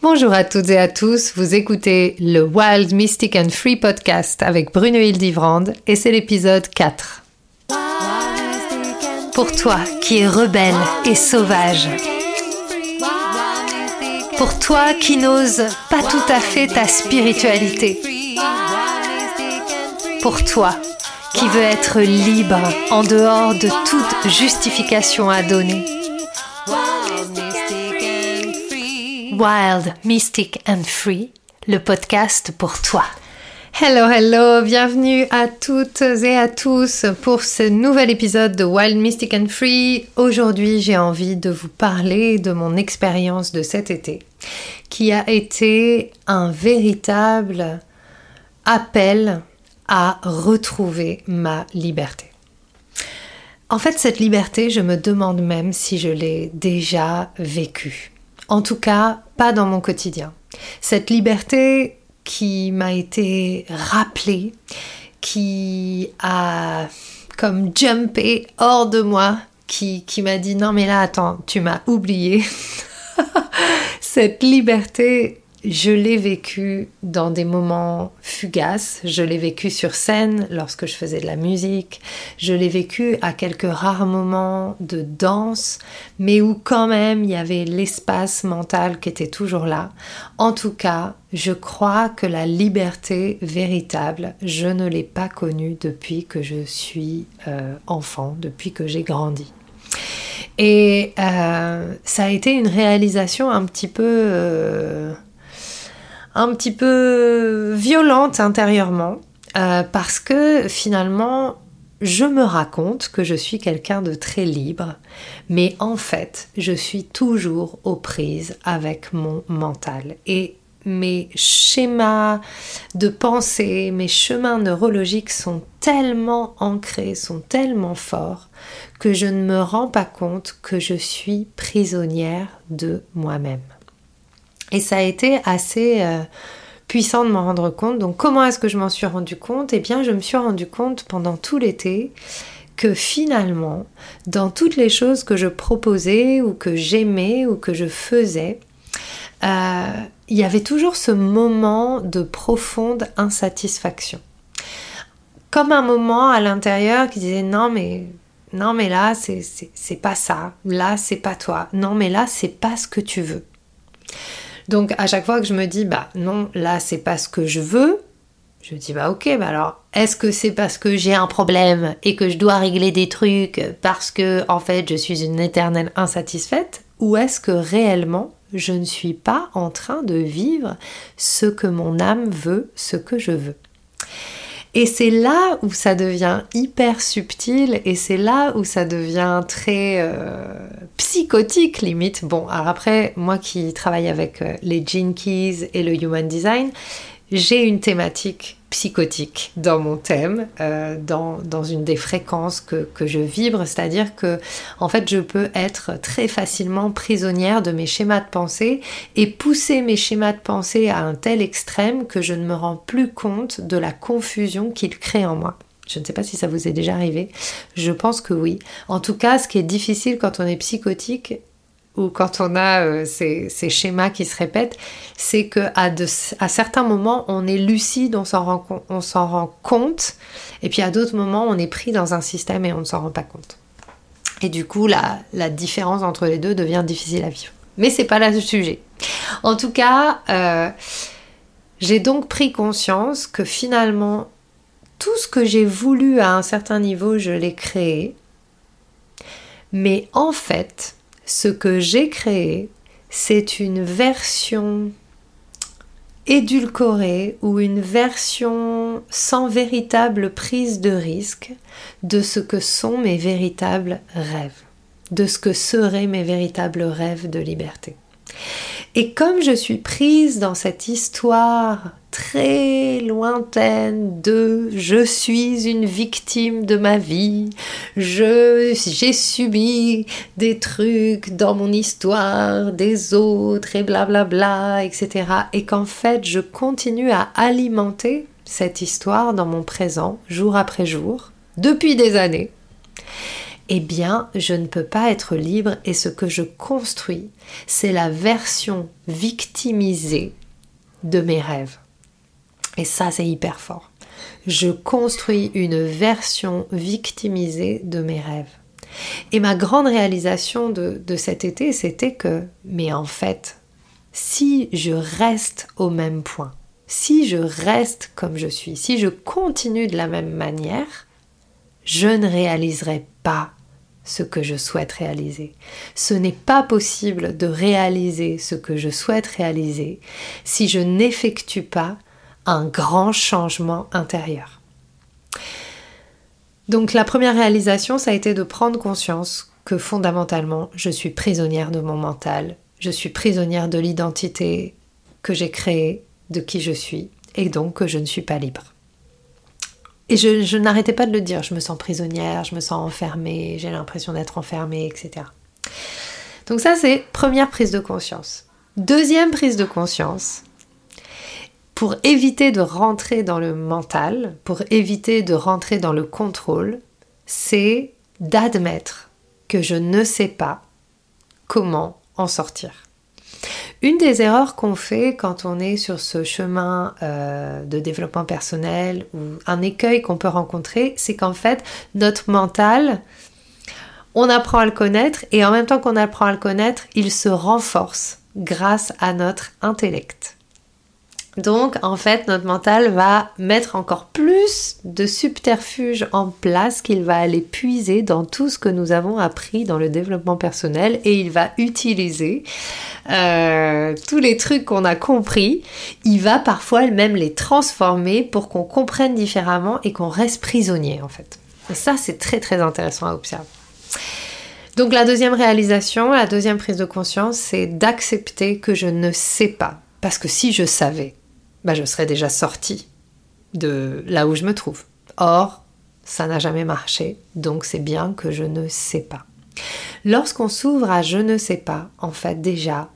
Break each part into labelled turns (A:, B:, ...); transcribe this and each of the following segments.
A: Bonjour à toutes et à tous, vous écoutez le Wild Mystic and Free podcast avec Bruno Hildivrand et c'est l'épisode 4. Pour toi qui es rebelle et sauvage. Pour toi qui n'ose pas tout à fait ta spiritualité. Pour toi qui veux être libre en dehors de toute justification à donner. Wild, Mystic and Free, le podcast pour toi. Hello, hello, bienvenue à toutes et à tous pour ce nouvel épisode de Wild, Mystic and Free. Aujourd'hui, j'ai envie de vous parler de mon expérience de cet été, qui a été un véritable appel à retrouver ma liberté. En fait, cette liberté, je me demande même si je l'ai déjà vécue. En tout cas, pas dans mon quotidien. Cette liberté qui m'a été rappelée, qui a comme jumpé hors de moi, qui, m'a dit non mais là attends, tu m'as oublié. Cette liberté, je l'ai vécu dans des moments fugaces, je l'ai vécu sur scène lorsque je faisais de la musique, je l'ai vécu à quelques rares moments de danse, mais où quand même il y avait l'espace mental qui était toujours là. En tout cas, je crois que la liberté véritable, je ne l'ai pas connue depuis que je suis euh, enfant, depuis que j'ai grandi. Et euh, ça a été une réalisation un petit peu... Euh, un petit peu violente intérieurement euh, parce que finalement je me raconte que je suis quelqu'un de très libre, mais en fait je suis toujours aux prises avec mon mental et mes schémas de pensée, mes chemins neurologiques sont tellement ancrés, sont tellement forts que je ne me rends pas compte que je suis prisonnière de moi-même. Et ça a été assez euh, puissant de m'en rendre compte. Donc comment est-ce que je m'en suis rendu compte? Eh bien je me suis rendu compte pendant tout l'été que finalement, dans toutes les choses que je proposais ou que j'aimais ou que je faisais, euh, il y avait toujours ce moment de profonde insatisfaction. Comme un moment à l'intérieur qui disait non mais non mais là c'est pas ça, là c'est pas toi, non mais là c'est pas ce que tu veux. Donc à chaque fois que je me dis bah non, là c'est pas ce que je veux, je dis bah ok, bah alors est-ce que c'est parce que j'ai un problème et que je dois régler des trucs parce que en fait je suis une éternelle insatisfaite ou est-ce que réellement je ne suis pas en train de vivre ce que mon âme veut, ce que je veux? Et c'est là où ça devient hyper subtil et c'est là où ça devient très euh, psychotique limite. Bon, alors après, moi qui travaille avec euh, les Gene Keys et le Human Design, j'ai une thématique psychotique dans mon thème, euh, dans, dans, une des fréquences que, que je vibre, c'est-à-dire que en fait je peux être très facilement prisonnière de mes schémas de pensée et pousser mes schémas de pensée à un tel extrême que je ne me rends plus compte de la confusion qu'ils créent en moi. Je ne sais pas si ça vous est déjà arrivé. Je pense que oui. En tout cas, ce qui est difficile quand on est psychotique, ou quand on a euh, ces, schémas qui se répètent, c'est qu'à à certains moments, on est lucide, on s'en rend, compte, et puis à d'autres moments, on est pris dans un système et on ne s'en rend pas compte. Et du coup, la, la, différence entre les deux devient difficile à vivre. Mais c'est pas là le sujet. En tout cas, euh, j'ai donc pris conscience que finalement, tout ce que j'ai voulu à un certain niveau, je l'ai créé. Mais en fait, ce que j'ai créé, c'est une version édulcorée ou une version sans véritable prise de risque de ce que sont mes véritables rêves, de ce que seraient mes véritables rêves de liberté. Et comme je suis prise dans cette histoire très lointaine de je suis une victime de ma vie, j'ai subi des trucs dans mon histoire des autres et blablabla, bla bla, etc. Et qu'en fait je continue à alimenter cette histoire dans mon présent jour après jour depuis des années eh bien, je ne peux pas être libre et ce que je construis, c'est la version victimisée de mes rêves. Et ça, c'est hyper fort. Je construis une version victimisée de mes rêves. Et ma grande réalisation de, cet été, c'était que, mais en fait, si je reste au même point, si je reste comme je suis, si je continue de la même manière, je ne réaliserai pas ce que je souhaite réaliser. Ce n'est pas possible de réaliser ce que je souhaite réaliser si je n'effectue pas un grand changement intérieur. Donc la première réalisation, ça a été de prendre conscience que fondamentalement, je suis prisonnière de mon mental, je suis prisonnière de l'identité que j'ai créée, de qui je suis, et donc que je ne suis pas libre. Et je, n'arrêtais pas de le dire, je me sens prisonnière, je me sens enfermée, j'ai l'impression d'être enfermée, etc. Donc ça, c'est première prise de conscience. Deuxième prise de conscience, pour éviter de rentrer dans le mental, pour éviter de rentrer dans le contrôle, c'est d'admettre que je ne sais pas comment en sortir. Une des erreurs qu'on fait quand on est sur ce chemin euh, de développement personnel ou un écueil qu'on peut rencontrer, c'est qu'en fait, notre mental, on apprend à le connaître et en même temps qu'on apprend à le connaître, il se renforce grâce à notre intellect. Donc, en fait, notre mental va mettre encore plus de subterfuges en place qu'il va aller puiser dans tout ce que nous avons appris dans le développement personnel et il va utiliser euh, tous les trucs qu'on a compris. Il va parfois même les transformer pour qu'on comprenne différemment et qu'on reste prisonnier, en fait. Et ça, c'est très très intéressant à observer. Donc la deuxième réalisation, la deuxième prise de conscience, c'est d'accepter que je ne sais pas. Parce que si je savais, bah, je serais déjà sortie de là où je me trouve. Or, ça n'a jamais marché, donc c'est bien que je ne sais pas. Lorsqu'on s'ouvre à je ne sais pas, en fait déjà,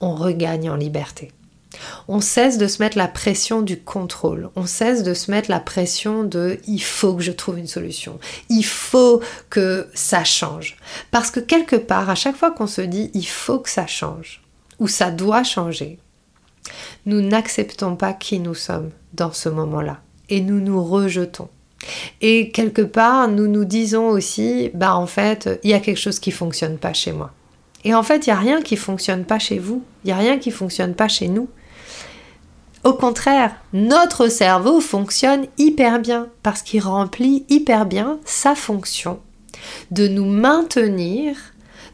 A: on regagne en liberté. On cesse de se mettre la pression du contrôle, on cesse de se mettre la pression de il faut que je trouve une solution, il faut que ça change. Parce que quelque part, à chaque fois qu'on se dit il faut que ça change, ou ça doit changer, nous n'acceptons pas qui nous sommes dans ce moment-là et nous nous rejetons. Et quelque part, nous nous disons aussi, bah en fait, il y a quelque chose qui fonctionne pas chez moi. Et en fait, il n'y a rien qui fonctionne pas chez vous, il n'y a rien qui fonctionne pas chez nous. Au contraire, notre cerveau fonctionne hyper bien parce qu'il remplit hyper bien sa fonction de nous maintenir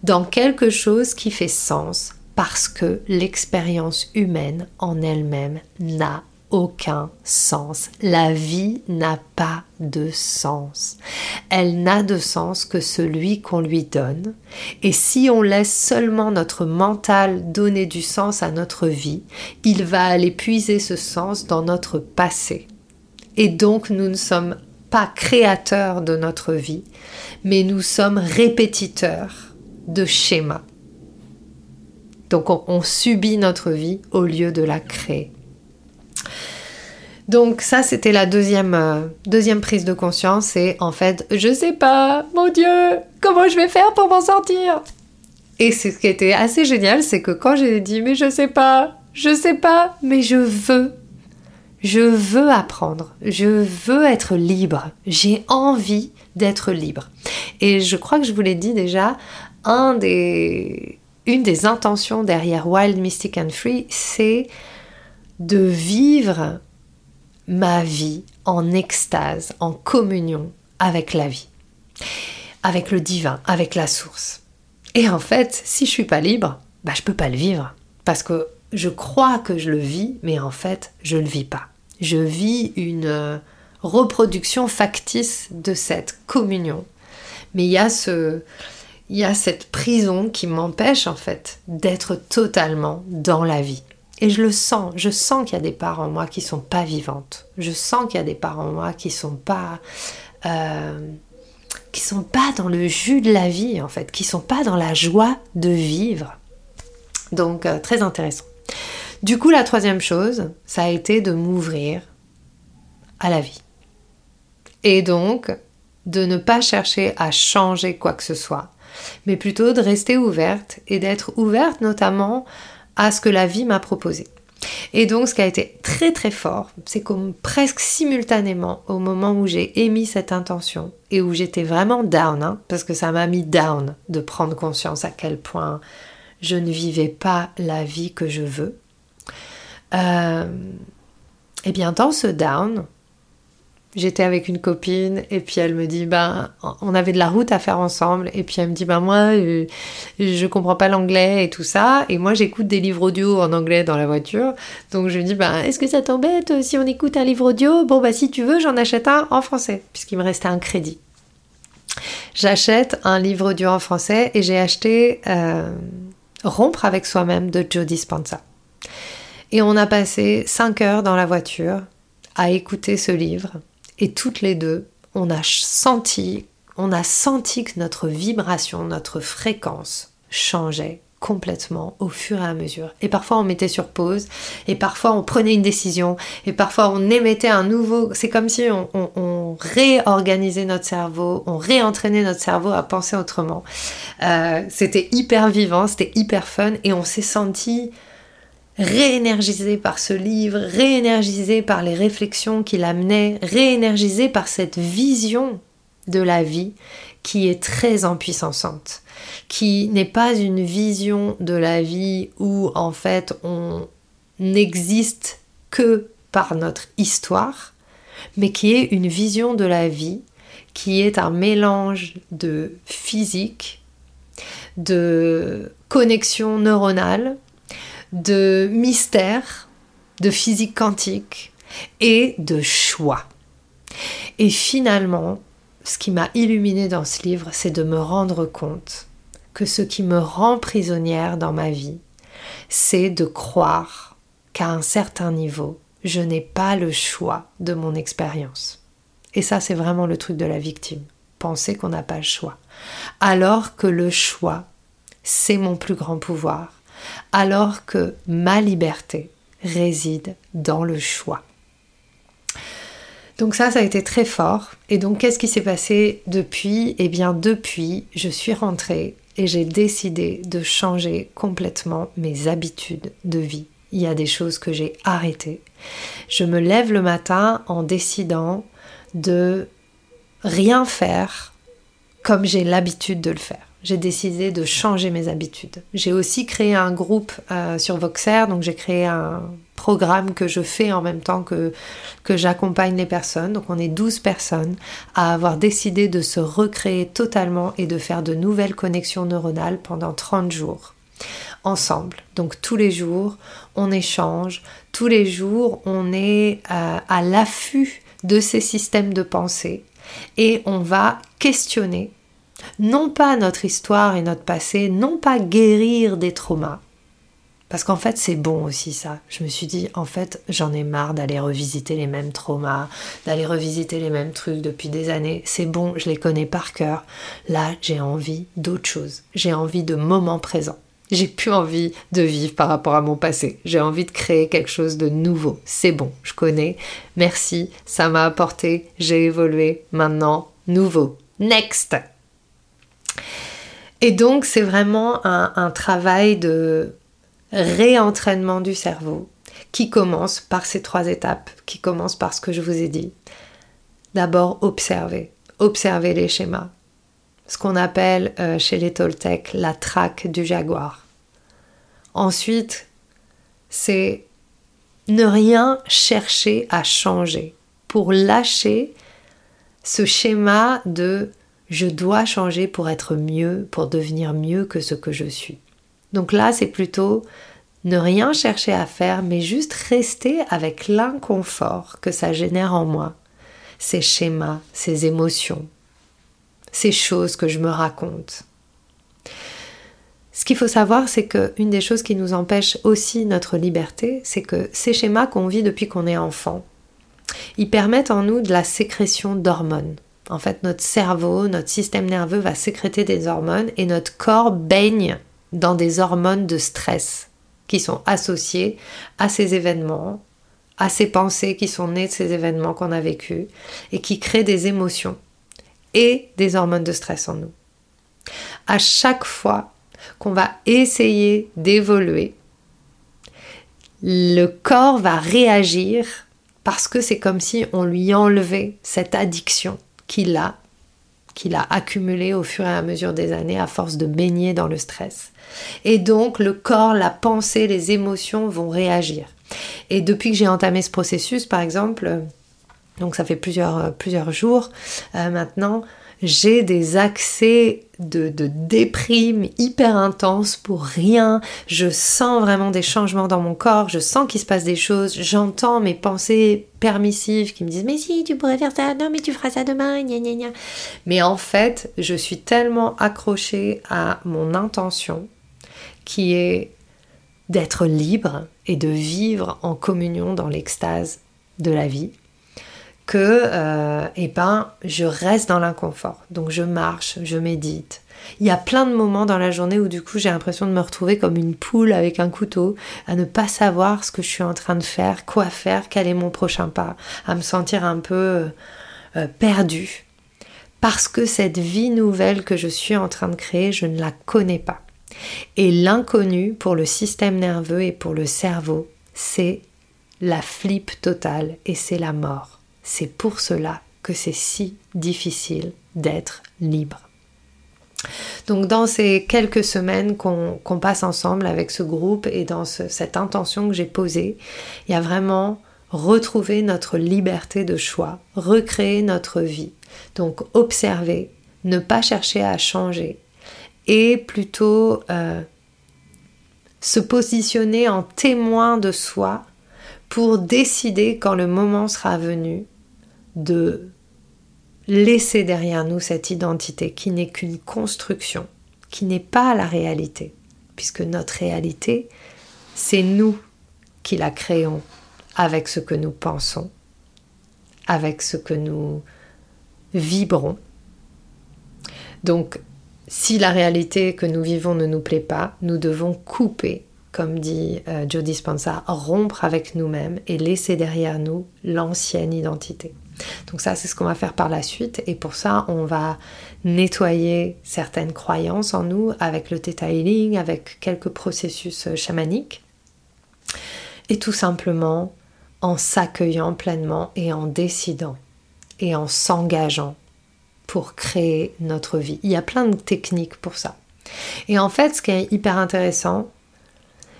A: dans quelque chose qui fait sens, parce que l'expérience humaine en elle-même n'a aucun sens. La vie n'a pas de sens. Elle n'a de sens que celui qu'on lui donne. Et si on laisse seulement notre mental donner du sens à notre vie, il va aller puiser ce sens dans notre passé. Et donc nous ne sommes pas créateurs de notre vie, mais nous sommes répétiteurs de schémas donc on, subit notre vie au lieu de la créer. Donc ça, c'était la deuxième, euh, prise de conscience. Et en fait, je sais pas, mon Dieu, comment je vais faire pour m'en sortir? Et ce qui était assez génial, c'est que quand j'ai dit mais je sais pas, je sais pas, mais je veux, je veux apprendre, je veux être libre, j'ai envie d'être libre. Et je crois que je vous l'ai dit déjà, un des, une des intentions derrière Wild, Mystic and Free, c'est de vivre ma vie en extase, en communion avec la vie, avec le divin, avec la source. Et en fait, si je suis pas libre, bah je peux pas le vivre parce que je crois que je le vis, mais en fait, je le vis pas. Je vis une euh, reproduction factice de cette communion. Mais il y a ce il y a cette prison qui m'empêche en fait d'être totalement dans la vie. Et je le sens, je sens qu'il y a des parts en moi qui sont pas vivantes. Je sens qu'il y a des parts en moi qui sont pas euh, qui sont pas dans le jus de la vie en fait, qui sont pas dans la joie de vivre. Donc euh, très intéressant. Du coup, la troisième chose, ça a été de m'ouvrir à la vie. Et donc, de ne pas chercher à changer quoi que ce soit, mais plutôt de rester ouverte et d'être ouverte notamment à ce que la vie m'a proposé. Et donc ce qui a été très très fort, c'est comme presque simultanément au moment où j'ai émis cette intention et où j'étais vraiment down, hein, parce que ça m'a mis down de prendre conscience à quel point je ne vivais pas la vie que je veux. Euh, et bien dans ce down, j'étais avec une copine et puis elle me dit ben on avait de la route à faire ensemble et puis elle me dit ben moi euh, je comprends pas l'anglais et tout ça et moi j'écoute des livres audio en anglais dans la voiture. Donc je lui dis ben est-ce que ça t'embête si on écoute un livre audio? Bon bah si tu veux j'en achète un en français puisqu'il me restait un crédit. J'achète un livre audio en français et j'ai acheté euh, Rompre avec soi-même de Joe Dispenza. Et on a passé 5 heures dans la voiture à écouter ce livre et toutes les deux, on a senti, on a senti que notre vibration, notre fréquence changeait complètement au fur et à mesure. Et parfois on mettait sur pause, et parfois on prenait une décision, et parfois on émettait un nouveau... C'est comme si on, réorganisait notre cerveau, on réentraînait notre cerveau à penser autrement. Euh, c'était hyper vivant, c'était hyper fun, et on s'est senti réénergisé par ce livre, réénergisé par les réflexions qu'il amenait, réénergisé par cette vision de la vie qui est très empuissante, qui n'est pas une vision de la vie où en fait on n'existe que par notre histoire, mais qui est une vision de la vie qui est un mélange de physique, de connexion neuronale, de mystère, de physique quantique et de choix. Et finalement, ce qui m'a illuminé dans ce livre, c'est de me rendre compte que ce qui me rend prisonnière dans ma vie, c'est de croire qu'à un certain niveau, je n'ai pas le choix de mon expérience. Et ça, c'est vraiment le truc de la victime. Penser qu'on n'a pas le choix. Alors que le choix, c'est mon plus grand pouvoir alors que ma liberté réside dans le choix. Donc ça, ça a été très fort. Et donc, qu'est-ce qui s'est passé depuis? Eh bien, depuis, je suis rentrée et j'ai décidé de changer complètement mes habitudes de vie. Il y a des choses que j'ai arrêtées. Je me lève le matin en décidant de rien faire comme j'ai l'habitude de le faire j'ai décidé de changer mes habitudes. J'ai aussi créé un groupe euh, sur Voxer, donc j'ai créé un programme que je fais en même temps que, j'accompagne les personnes. Donc on est 12 personnes à avoir décidé de se recréer totalement et de faire de nouvelles connexions neuronales pendant 30 jours ensemble. Donc tous les jours, on échange, tous les jours, on est euh, à l'affût de ces systèmes de pensée et on va questionner non pas notre histoire et notre passé, non pas guérir des traumas. Parce qu'en fait, c'est bon aussi ça. Je me suis dit, en fait, j'en ai marre d'aller revisiter les mêmes traumas, d'aller revisiter les mêmes trucs depuis des années. C'est bon, je les connais par cœur. Là, j'ai envie d'autre chose. J'ai envie de moments présents. J'ai plus envie de vivre par rapport à mon passé. J'ai envie de créer quelque chose de nouveau. C'est bon, je connais. Merci, ça m'a apporté. J'ai évolué. Maintenant, nouveau. Next! Et donc, c'est vraiment un, travail de réentraînement du cerveau qui commence par ces trois étapes, qui commence par ce que je vous ai dit. D'abord, observer, observer les schémas, ce qu'on appelle euh, chez les Toltecs la traque du jaguar. Ensuite, c'est ne rien chercher à changer pour lâcher ce schéma de je dois changer pour être mieux, pour devenir mieux que ce que je suis. Donc là, c'est plutôt ne rien chercher à faire, mais juste rester avec l'inconfort que ça génère en moi, ces schémas, ces émotions, ces choses que je me raconte. Ce qu'il faut savoir, c'est qu'une des choses qui nous empêche aussi notre liberté, c'est que ces schémas qu'on vit depuis qu'on est enfant, ils permettent en nous de la sécrétion d'hormones. En fait, notre cerveau, notre système nerveux va sécréter des hormones et notre corps baigne dans des hormones de stress qui sont associées à ces événements, à ces pensées qui sont nées de ces événements qu'on a vécus et qui créent des émotions. et des hormones de stress en nous. À chaque fois qu'on va essayer d'évoluer, le corps va réagir parce que c'est comme si on lui enlevait cette addiction qu'il a, qu'il a accumulée au fur et à mesure des années à force de baigner dans le stress. Et donc le corps, la pensée, les émotions vont réagir. Et depuis que j'ai entamé ce processus, par exemple, donc ça fait plusieurs, plusieurs jours euh, maintenant, j'ai des accès de, déprime hyper intense pour rien. Je sens vraiment des changements dans mon corps, je sens qu'il se passe des choses, j'entends mes pensées permissives qui me disent mais si tu pourrais faire ça, non mais tu feras ça demain, gna gna gna. Mais en fait, je suis tellement accrochée à mon intention qui est d'être libre et de vivre en communion dans l'extase de la vie que euh, eh ben, je reste dans l'inconfort. Donc je marche, je médite. Il y a plein de moments dans la journée où du coup j'ai l'impression de me retrouver comme une poule avec un couteau, à ne pas savoir ce que je suis en train de faire, quoi faire, quel est mon prochain pas, à me sentir un peu euh, euh, perdue. Parce que cette vie nouvelle que je suis en train de créer, je ne la connais pas. Et l'inconnu pour le système nerveux et pour le cerveau, c'est la flip totale et c'est la mort. C'est pour cela que c'est si difficile d'être libre. Donc dans ces quelques semaines qu'on passe ensemble avec ce groupe et dans cette intention que j'ai posée, il y a vraiment retrouver notre liberté de choix, recréer notre vie. Donc observer, ne pas chercher à changer et plutôt euh, se positionner en témoin de soi pour décider quand le moment sera venu de laisser derrière nous cette identité qui n'est qu'une construction, qui n'est pas la réalité, puisque notre réalité, c'est nous qui la créons avec ce que nous pensons, avec ce que nous vibrons. Donc, si la réalité que nous vivons ne nous plaît pas, nous devons couper comme dit euh, Dispenza, rompre avec nous-mêmes et laisser derrière nous l'ancienne identité. Donc ça, c'est ce qu'on va faire par la suite. Et pour ça, on va nettoyer certaines croyances en nous avec le Theta Healing, avec quelques processus euh, chamaniques. Et tout simplement en s'accueillant pleinement et en décidant et en s'engageant pour créer notre vie. Il y a plein de techniques pour ça. Et en fait, ce qui est hyper intéressant,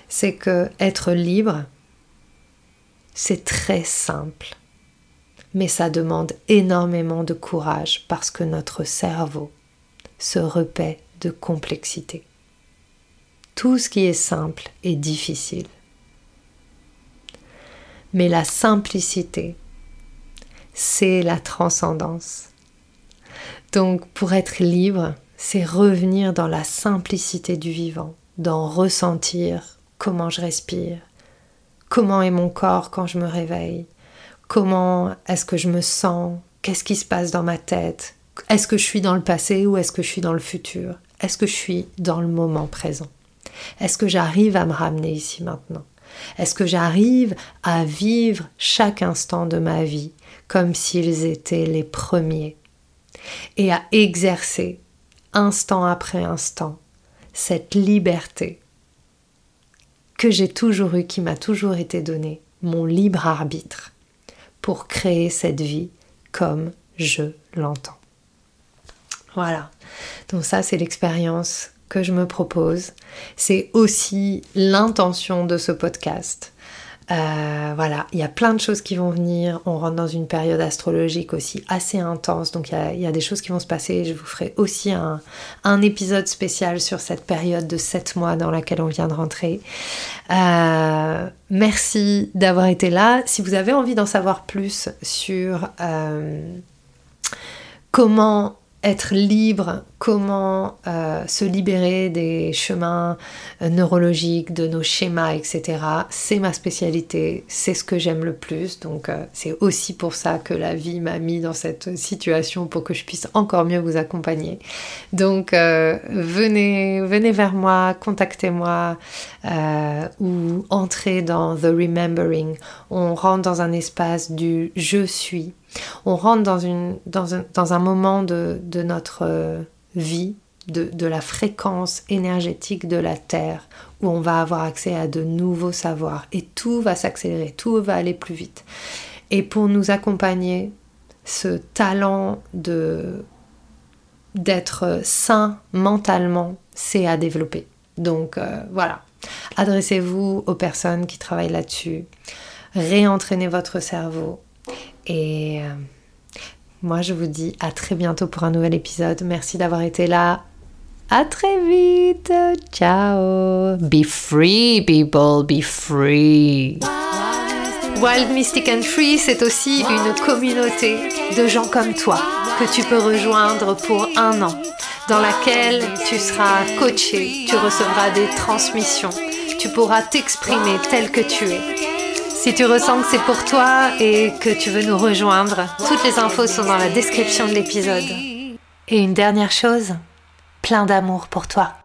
A: c'est que être libre, c'est très simple. Mais ça demande énormément de courage parce que notre cerveau se repaît de complexité. Tout ce qui est simple est difficile. Mais la simplicité, c'est la transcendance. Donc pour être libre, c'est revenir dans la simplicité du vivant, d'en ressentir comment je respire, comment est mon corps quand je me réveille, comment est-ce que je me sens, qu'est-ce qui se passe dans ma tête, est-ce que je suis dans le passé ou est-ce que je suis dans le futur, est-ce que je suis dans le moment présent, est-ce que j'arrive à me ramener ici maintenant, est-ce que j'arrive à vivre chaque instant de ma vie comme s'ils étaient les premiers? Et à exercer instant après instant cette liberté que j'ai toujours eu, qui m'a toujours été donné, mon libre arbitre, pour créer cette vie comme je l'entends. Voilà. Donc ça, c'est l'expérience que je me propose. C'est aussi l'intention de ce podcast. Euh, voilà, il y a plein de choses qui vont venir. On rentre dans une période astrologique aussi assez intense, donc il y a, des choses qui vont se passer. Je vous ferai aussi un, épisode spécial sur cette période de 7 mois dans laquelle on vient de rentrer. Euh, merci d'avoir été là. Si vous avez envie d'en savoir plus sur euh, comment être libre comment euh, se libérer des chemins euh, neurologiques, de nos schémas, etc. C'est ma spécialité, c'est ce que j'aime le plus. Donc euh, c'est aussi pour ça que la vie m'a mis dans cette situation pour que je puisse encore mieux vous accompagner. Donc venez, venez vers moi, contactez-moi ou entrez dans The Remembering. On rentre dans un espace du je suis. On rentre dans, un, moment de, notre vie de, la fréquence énergétique de la Terre, où on va avoir accès à de nouveaux savoirs et tout va s'accélérer, tout va aller plus vite. Et pour nous accompagner, ce talent de d'être sain mentalement, c'est à développer. Donc euh, voilà, adressez-vous aux personnes qui travaillent là-dessus, réentraînez votre cerveau et euh, moi, je vous dis à très bientôt pour un nouvel épisode. Merci d'avoir été là. À très vite. Ciao. Be free, people. Be free. Wild Mystic and Free, c'est aussi une communauté de gens comme toi que tu peux rejoindre pour un an, dans laquelle tu seras coaché, tu recevras des transmissions, tu pourras t'exprimer tel que tu es. Si tu ressens que c'est pour toi et que tu veux nous rejoindre, toutes les infos sont dans la description de l'épisode. Et une dernière chose, plein d'amour pour toi.